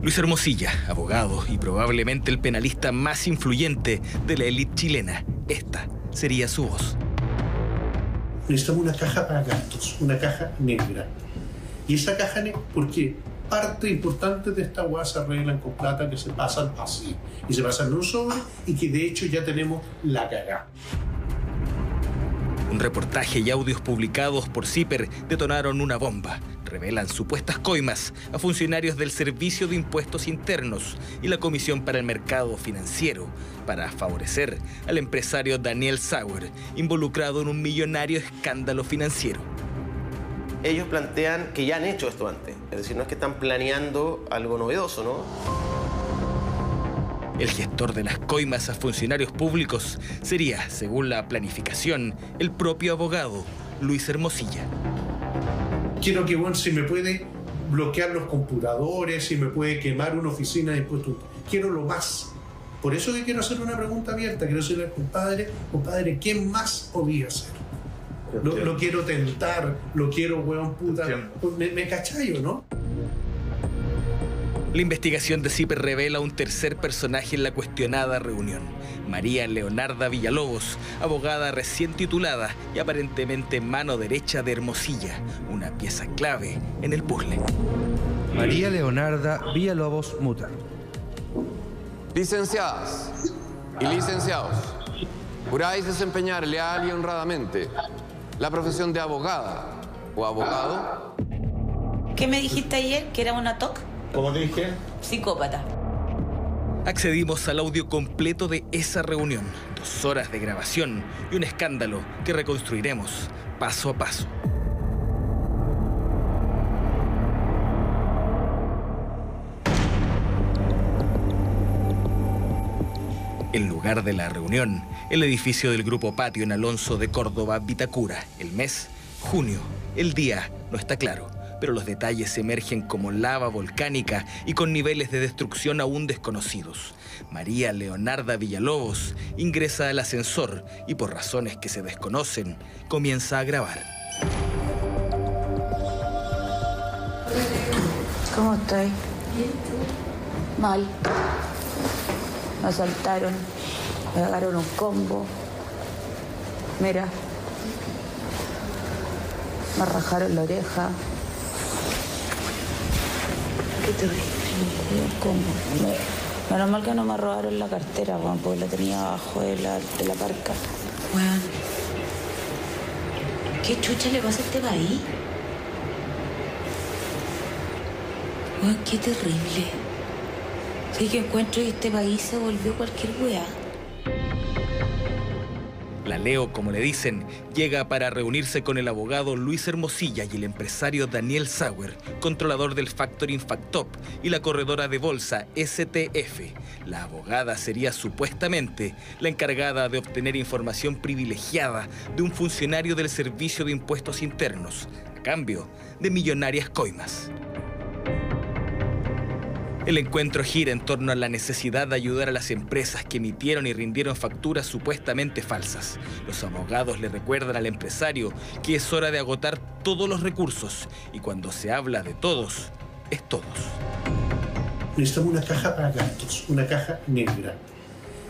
Luis Hermosilla, abogado y probablemente el penalista más influyente de la élite chilena. Esta sería su voz. Necesitamos una caja para gastos, una caja negra. Y esa caja negra, porque parte importante de esta hueá se arreglan con plata que se pasan así. Y se pasan en un sobre y que de hecho ya tenemos la cagada. Un reportaje y audios publicados por CIPER detonaron una bomba. Revelan supuestas coimas a funcionarios del Servicio de Impuestos Internos y la Comisión para el Mercado Financiero para favorecer al empresario Daniel Sauer, involucrado en un millonario escándalo financiero. Ellos plantean que ya han hecho esto antes, es decir, no es que están planeando algo novedoso, ¿no? El gestor de las coimas a funcionarios públicos sería, según la planificación, el propio abogado, Luis Hermosilla. Quiero que, bueno, si me puede bloquear los computadores, si me puede quemar una oficina de impuestos. Quiero lo más. Por eso que quiero hacer una pregunta abierta. Quiero decirle al compadre, compadre, ¿qué más podía hacer? Lo, lo, quiero tentar, lo quiero, weón, puta. Me, me cachallo, ¿no? La investigación de CIPER revela un tercer personaje en la cuestionada reunión. María Leonarda Villalobos, abogada recién titulada y aparentemente mano derecha de Hermosilla, una pieza clave en el puzzle. María Leonarda Villalobos Muta. Licenciadas y licenciados, ¿juráis desempeñar leal y honradamente la profesión de abogada o abogado? ¿Qué me dijiste ayer? ¿Que era una TOC? Como te dije. Psicópata. Accedimos al audio completo de esa reunión, dos horas de grabación y un escándalo que reconstruiremos paso a paso. El lugar de la reunión, el edificio del Grupo Patio en Alonso de Córdoba, Vitacura. El mes, junio. El día no está claro, pero los detalles emergen como lava volcánica y con niveles de destrucción aún desconocidos. María Leonarda Villalobos ingresa al ascensor y por razones que se desconocen, comienza a grabar. ¿Cómo estoy? Mal. Me asaltaron, me agarraron un combo. Mira. Me rajaron la oreja. ¿Cómo? Menos mal que no me robaron la cartera, weón, porque la tenía abajo de la, de la parca. Weón. ¿Qué chucha le pasa a este país? Qué terrible. Sí que encuentro que este país se volvió cualquier weá. La Leo, como le dicen, llega para reunirse con el abogado Luis Hermosilla y el empresario Daniel Sauer, controlador del Factoring Factop y la corredora de bolsa STF. La abogada sería supuestamente la encargada de obtener información privilegiada de un funcionario del Servicio de Impuestos Internos, a cambio de millonarias coimas. El encuentro gira en torno a la necesidad de ayudar a las empresas que emitieron y rindieron facturas supuestamente falsas. Los abogados le recuerdan al empresario que es hora de agotar todos los recursos y cuando se habla de todos, es todos. Necesitamos una caja para gastos, una caja negra.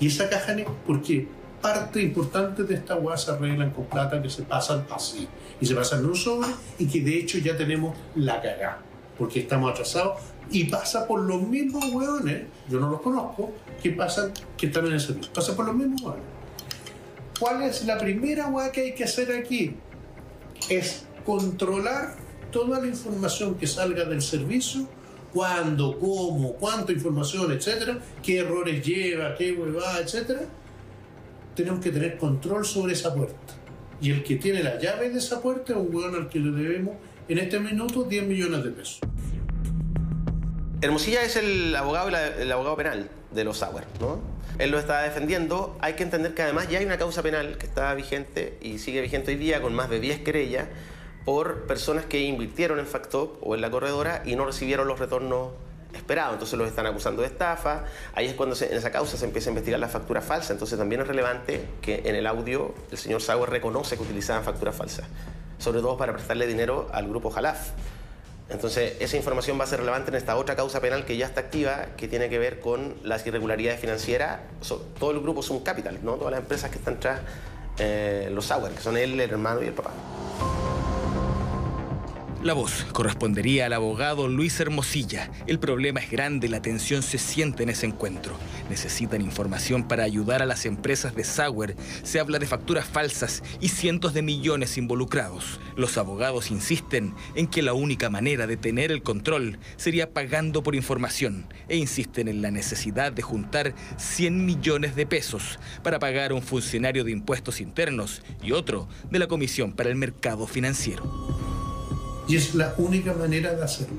Y esa caja negra, porque parte importante de esta hueá se arreglan con plata que se pasan así. Y se pasan en un sobre y que de hecho ya tenemos la cagada. Porque estamos atrasados y pasa por los mismos hueones, yo no los conozco, que pasan, que están en el servicio. Pasa por los mismos hueones. ¿Cuál es la primera hueá que hay que hacer aquí? Es controlar toda la información que salga del servicio, cuándo, cómo, cuánta información, etcétera, qué errores lleva, qué huevada, etcétera. Tenemos que tener control sobre esa puerta. Y el que tiene la llave de esa puerta es un hueón al que le debemos en este minuto 10 millones de pesos. Hermosilla es el abogado, el abogado penal de los Sauer, ¿no? Él lo está defendiendo. Hay que entender que además ya hay una causa penal que está vigente y sigue vigente hoy día con más de 10 querellas por personas que invirtieron en Factop o en la corredora y no recibieron los retornos esperados. Entonces los están acusando de estafa. Ahí es cuando en esa causa se empieza a investigar la factura falsa. Entonces también es relevante que en el audio el señor Sauer reconoce que utilizaban facturas falsas, sobre todo para prestarle dinero al grupo Jalaf Entonces, esa información va a ser relevante en esta otra causa penal que ya está activa, que tiene que ver con las irregularidades financieras. todo el grupo Zoom Capital, ¿no? todas las empresas que están tras eh, los Sauer, que son él, el hermano y el papá. La voz correspondería al abogado Luis Hermosilla. El problema es grande, la tensión se siente en ese encuentro. Necesitan información para ayudar a las empresas de Sauer. Se habla de facturas falsas y cientos de millones involucrados. Los abogados insisten en que la única manera de tener el control sería pagando por información e insisten en la necesidad de juntar 100 millones de pesos para pagar a un funcionario de impuestos internos y otro de la Comisión para el Mercado Financiero. Y es la única manera de hacerlo.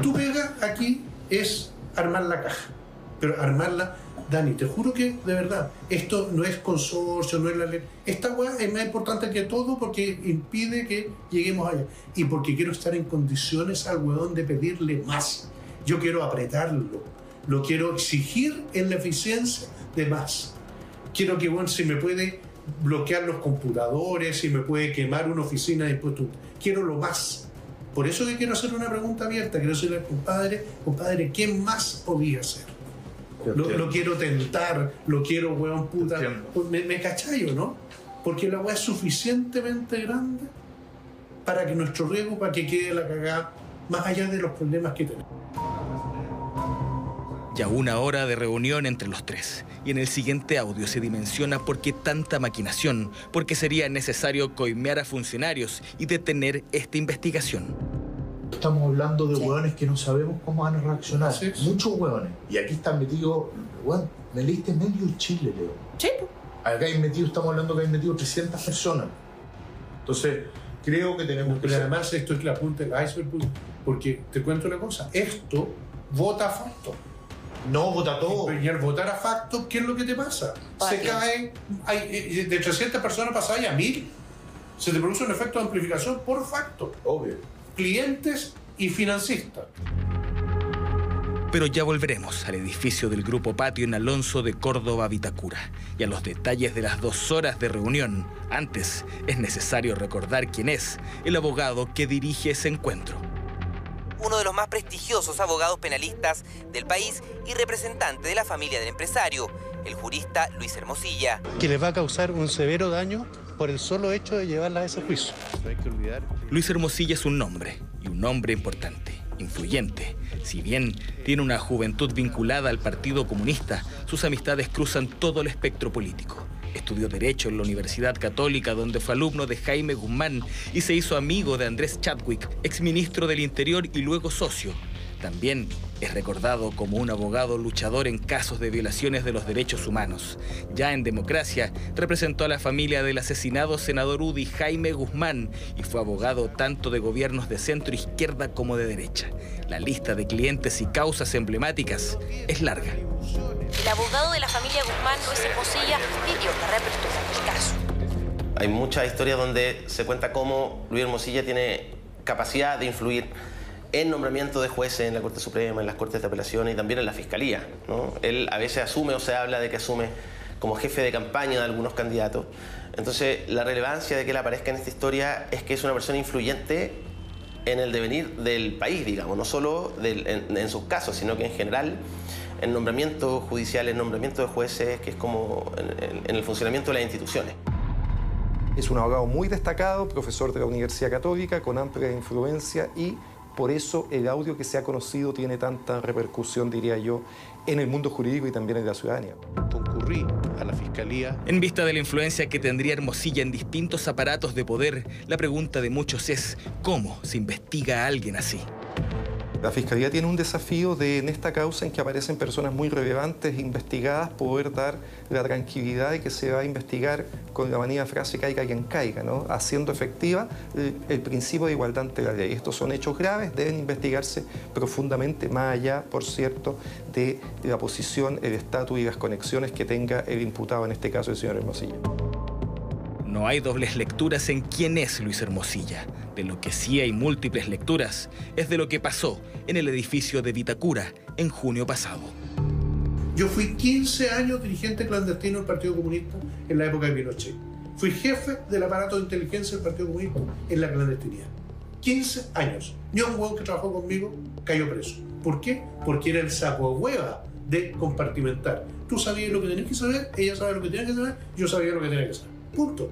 Tu pega aquí es armar la caja, pero armarla, Dani, te juro que de verdad, esto no es consorcio, no es la ley. Esta weá es más importante que todo porque impide que lleguemos allá. Y porque quiero estar en condiciones al weón de pedirle más. Yo quiero apretarlo, lo quiero exigir en la eficiencia de más. Quiero que, bueno, si me puede bloquear los computadores, si me puede quemar una oficina de impuestos quiero lo más. Por eso que quiero hacer una pregunta abierta, quiero decirle al compadre, compadre, ¿qué más podía hacer? Lo, quiero tentar, lo quiero, weón, puta. Me, me cachallo, ¿no? Porque la weá es suficientemente grande para que nuestro riesgo, para que quede la cagada, más allá de los problemas que tenemos. Ya una hora de reunión entre los tres. Y en el siguiente audio se dimensiona por qué tanta maquinación, porque sería necesario coimear a funcionarios y detener esta investigación. Estamos hablando de hueones que no sabemos cómo van a reaccionar. Muchos hueones. Y aquí están metidos, weón, me leíste medio Chile, Leo. Sí. Acá hay metido, estamos hablando que hay metido 300 personas. Entonces, creo que tenemos que... Pero además esto es la punta del iceberg, porque te cuento una cosa, esto vota a facto. No, vota todo. Y al votar a facto, ¿qué es lo que te pasa? Se caen, hay, eh, de 300 personas pasadas a 1000. Se te produce un efecto de amplificación por facto. Obvio. Clientes y financistas. Pero ya volveremos al edificio del Grupo Patio en Alonso de Córdoba, Vitacura, y a los detalles de las dos horas de reunión. Antes, es necesario recordar quién es el abogado que dirige ese encuentro uno de los más prestigiosos abogados penalistas del país y representante de la familia del empresario, el jurista Luis Hermosilla. Que les va a causar un severo daño por el solo hecho de llevarla a ese juicio. Luis Hermosilla es un nombre, y un nombre importante, influyente. Si bien tiene una juventud vinculada al Partido Comunista, sus amistades cruzan todo el espectro político. Estudió Derecho en la Universidad Católica, donde fue alumno de Jaime Guzmán y se hizo amigo de Andrés Chadwick, exministro del Interior y luego socio. También es recordado como un abogado luchador en casos de violaciones de los derechos humanos. Ya en democracia, representó a la familia del asesinado senador UDI Jaime Guzmán y fue abogado tanto de gobiernos de centro izquierda como de derecha. La lista de clientes y causas emblemáticas es larga. El abogado de la familia Guzmán, Luis Hermosilla, pidió la reapertura del caso. Hay muchas historias donde se cuenta cómo Luis Hermosilla tiene capacidad de influir en nombramiento de jueces en la Corte Suprema, en las Cortes de Apelaciones y también en la Fiscalía. ¿no? Él a veces asume o se habla de que asume como jefe de campaña de algunos candidatos. Entonces, la relevancia de que él aparezca en esta historia es que es una persona influyente en el devenir del país, digamos, no solo en, sus casos, sino que en general en nombramiento judicial, en nombramiento de jueces, que es como en, el funcionamiento de las instituciones. Es un abogado muy destacado, profesor de la Universidad Católica, con amplia influencia y por eso el audio que se ha conocido tiene tanta repercusión, diría yo, en el mundo jurídico y también en la ciudadanía. Concurrí a la Fiscalía. En vista de la influencia que tendría Hermosilla en distintos aparatos de poder, la pregunta de muchos es, ¿cómo se investiga a alguien así? La Fiscalía tiene un desafío de, en esta causa en que aparecen personas muy relevantes investigadas, poder dar la tranquilidad de que se va a investigar con la manía frase caiga quien caiga, ¿no? haciendo efectiva el, principio de igualdad ante la ley. Estos son hechos graves, deben investigarse profundamente, más allá, por cierto, de la posición, el estatus y las conexiones que tenga el imputado, en este caso el señor Hermosilla. No hay dobles lecturas en quién es Luis Hermosilla. De lo que sí hay múltiples lecturas es de lo que pasó en el edificio de Vitacura en junio pasado. Yo fui 15 años dirigente clandestino del Partido Comunista en la época de Pinochet. Fui jefe del aparato de inteligencia del Partido Comunista en la clandestinidad. 15 años. Ni un hueón que trabajó conmigo cayó preso. ¿Por qué? Porque era el saco hueva de compartimentar. Tú sabías lo que tenías que saber, ella sabía lo que tenía que saber, yo sabía lo que tenía que saber. Punto.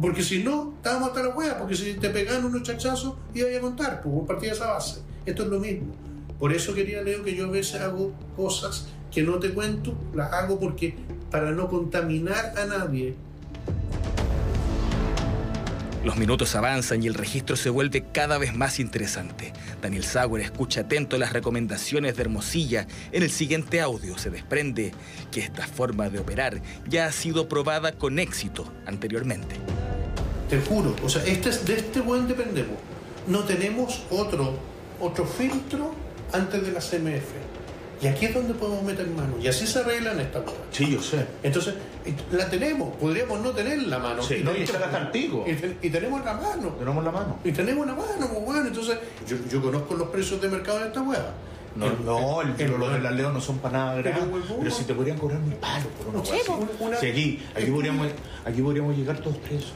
Porque si no, estábamos hasta la hueá, porque si te pegan unos chachazos, iba a contar, pues partía esa base. Esto es lo mismo. Por eso quería, Leo, que yo a veces hago cosas que no te cuento, las hago porque para no contaminar a nadie. Los minutos avanzan y el registro se vuelve cada vez más interesante. Daniel Sauer escucha atento las recomendaciones de Hermosilla. En el siguiente audio se desprende que esta forma de operar ya ha sido probada con éxito anteriormente. Te juro, o sea, este es, de este buen dependemos. No tenemos otro, otro filtro antes de la CMF. Y aquí es donde podemos meter mano. Y así se arreglan estas cosas. Sí, yo sé. Entonces, la tenemos. Podríamos no tener la mano. Sí, y, no, tenemos, y, y, tenemos la mano. Tenemos la mano. Y tenemos la mano, pues bueno. Entonces, yo, yo conozco los precios de mercado de esta hueá. No, el, no, el, el, los de la Leo no son para nada graves. Pero, pero, si te podrían cobrar mi palo por una sí, una, si aquí, aquí, podríamos, aquí podríamos llegar todos presos.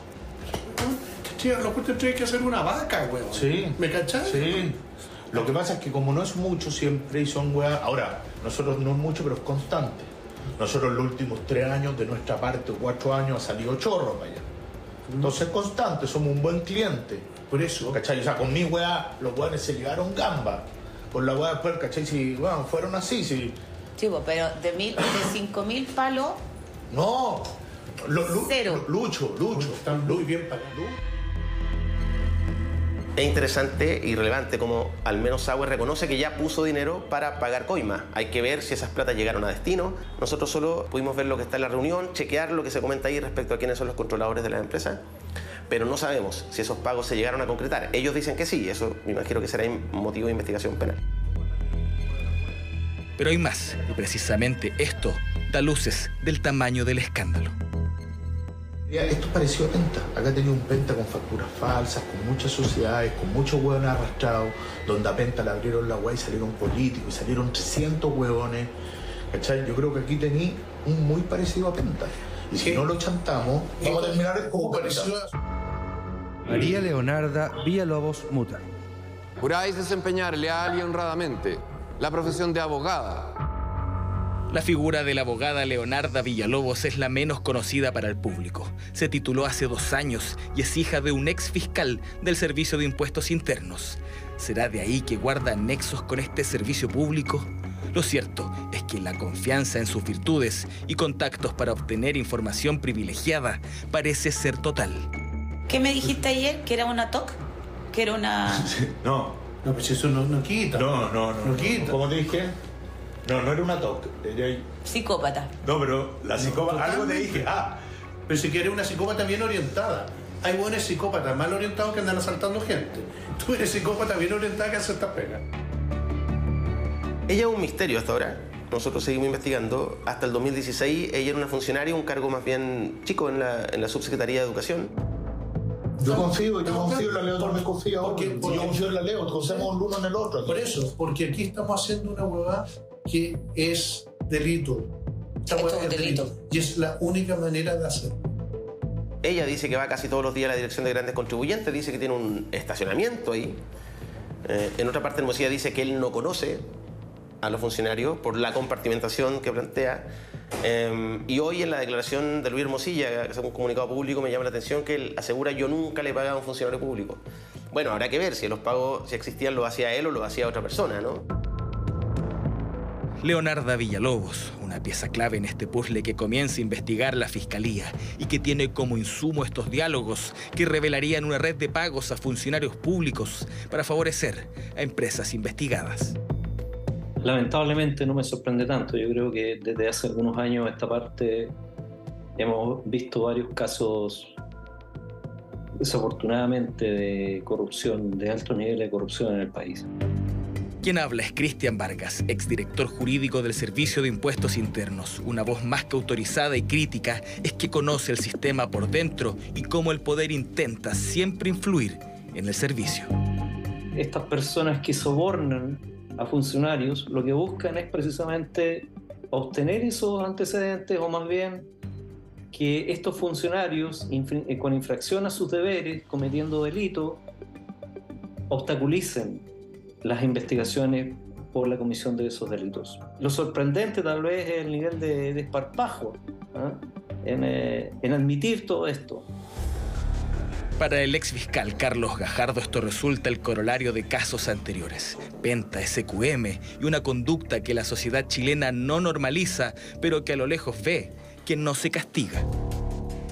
Tío, lo que tendría que hacer una vaca, weón. Sí. ¿Me cachás? Sí. Lo que pasa es que como no es mucho siempre y son weas. Ahora, nosotros no es mucho, pero es constante. Nosotros los últimos tres años, de nuestra parte, cuatro años, ha salido chorro para allá. Entonces es constante, somos un buen cliente. Por eso. ¿Cachai? O sea, con mi wea, los weones se llegaron gamba. Con la wea después, ¿cachai? Si, bueno, fueron así, sí. Sí, pero de, mil, de cinco mil palos. No. Cero. Lucho, Lucho. Están muy bien pagados. Es interesante y relevante como al menos Sauer reconoce que ya puso dinero para pagar coima. Hay que ver si esas platas llegaron a destino. Nosotros solo pudimos ver lo que está en la reunión, chequear lo que se comenta ahí respecto a quiénes son los controladores de la empresa, pero no sabemos si esos pagos se llegaron a concretar. Ellos dicen que sí, eso me imagino que será motivo de investigación penal. Pero hay más, y precisamente esto da luces del tamaño del escándalo. Esto pareció venta. Acá tenía un penta con facturas falsas, con muchas sociedades, con muchos hueones arrastrados, donde a Penta le abrieron la hueá y salieron políticos, y salieron 300 hueones. ¿Cachai? Yo creo que aquí tenía un muy parecido a Penta. Y si no lo chantamos, vamos a terminar como parecido María Leonarda Villalobos Muta. Juráis desempeñar leal y honradamente la profesión de abogada la figura de la abogada Leonarda Villalobos es la menos conocida para el público. Se tituló hace dos años y es hija de un ex fiscal del Servicio de Impuestos Internos. ¿Será de ahí que guarda nexos con este servicio público? Lo cierto es que la confianza en sus virtudes y contactos para obtener información privilegiada parece ser total. ¿Qué me dijiste ayer? ¿Que era una TOC? ¿Que era una...? no. No, pues eso no, no quita. No, no, no. No quita. Como te dije, no, no era una TOC. Era... Psicópata. No, pero la psicópata. No, algo te dije. Ah, pero si quieres una psicópata bien orientada. Hay buenos psicópatas mal orientados que andan asaltando gente. Tú eres psicópata bien orientada que hace esta pega. Ella es un misterio hasta ahora. Nosotros seguimos investigando. Hasta el 2016 ella era una funcionaria, un cargo más bien chico en la, en la Subsecretaría de Educación. Yo confío, yo confío en la Leo, tú me confías. Porque- porque- yo confío en la Leo, conocemos el uno en el otro. Por eso, porque aquí estamos haciendo una huevada que es delito. Esta Esto es un delito. Y es la única manera de hacerlo. Ella dice que va casi todos los días a la dirección de grandes contribuyentes, dice que tiene un estacionamiento ahí. Eh, en otra parte, Hermosilla dice que él no conoce a los funcionarios por la compartimentación que plantea. Eh, y hoy en la declaración de Luis Hermosilla, que es un comunicado público, me llama la atención que él asegura yo nunca le pagaba a un funcionario público. Bueno, habrá que ver si los pagos, si existían, lo hacía él o lo hacía otra persona, ¿no? Leonarda Villalobos, una pieza clave en este puzzle que comienza a investigar la Fiscalía y que tiene como insumo estos diálogos que revelarían una red de pagos a funcionarios públicos para favorecer a empresas investigadas. Lamentablemente no me sorprende tanto. Yo creo que desde hace algunos años esta parte hemos visto varios casos desafortunadamente de corrupción, de alto nivel de corrupción en el país. Quien habla es Cristian Vargas, exdirector jurídico del Servicio de Impuestos Internos. Una voz más que autorizada y crítica es que conoce el sistema por dentro y cómo el poder intenta siempre influir en el servicio. Estas personas que sobornan a funcionarios lo que buscan es precisamente obtener esos antecedentes o más bien que estos funcionarios eh, con infracción a sus deberes, cometiendo delitos, obstaculicen las investigaciones por la comisión de esos delitos. Lo sorprendente tal vez es el nivel de desparpajo ¿ah? en, eh, en admitir todo esto. Para el ex fiscal Carlos Gajardo esto resulta el corolario de casos anteriores. Penta, SQM y una conducta que la sociedad chilena no normaliza, pero que a lo lejos ve, que no se castiga.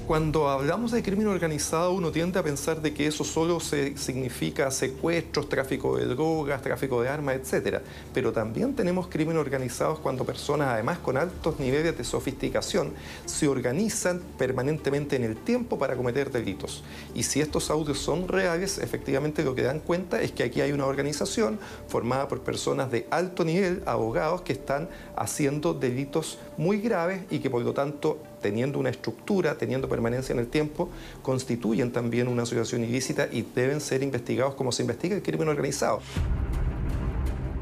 Cuando hablamos de crimen organizado, uno tiende a pensar de que eso solo se significa secuestros, tráfico de drogas, tráfico de armas, etc. Pero también tenemos crimen organizados cuando personas, además con altos niveles de sofisticación, se organizan permanentemente en el tiempo para cometer delitos. Y si estos audios son reales, efectivamente lo que dan cuenta es que aquí hay una organización formada por personas de alto nivel, abogados, que están haciendo delitos muy graves y que por lo tanto teniendo una estructura, teniendo permanencia en el tiempo, constituyen también una asociación ilícita y deben ser investigados como se investiga el crimen organizado.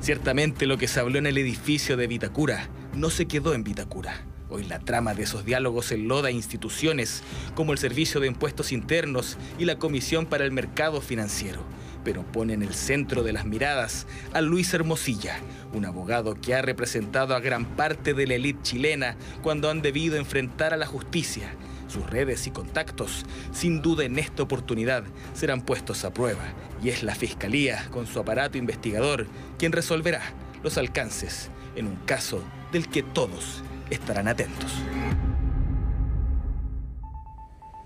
Ciertamente lo que se habló en el edificio de Vitacura no se quedó en Vitacura. Hoy la trama de esos diálogos enloda instituciones como el Servicio de Impuestos Internos y la Comisión para el Mercado Financiero pero pone en el centro de las miradas a Luis Hermosilla, un abogado que ha representado a gran parte de la élite chilena cuando han debido enfrentar a la justicia. Sus redes y contactos, sin duda en esta oportunidad, serán puestos a prueba y es la Fiscalía, con su aparato investigador, quien resolverá los alcances en un caso del que todos estarán atentos.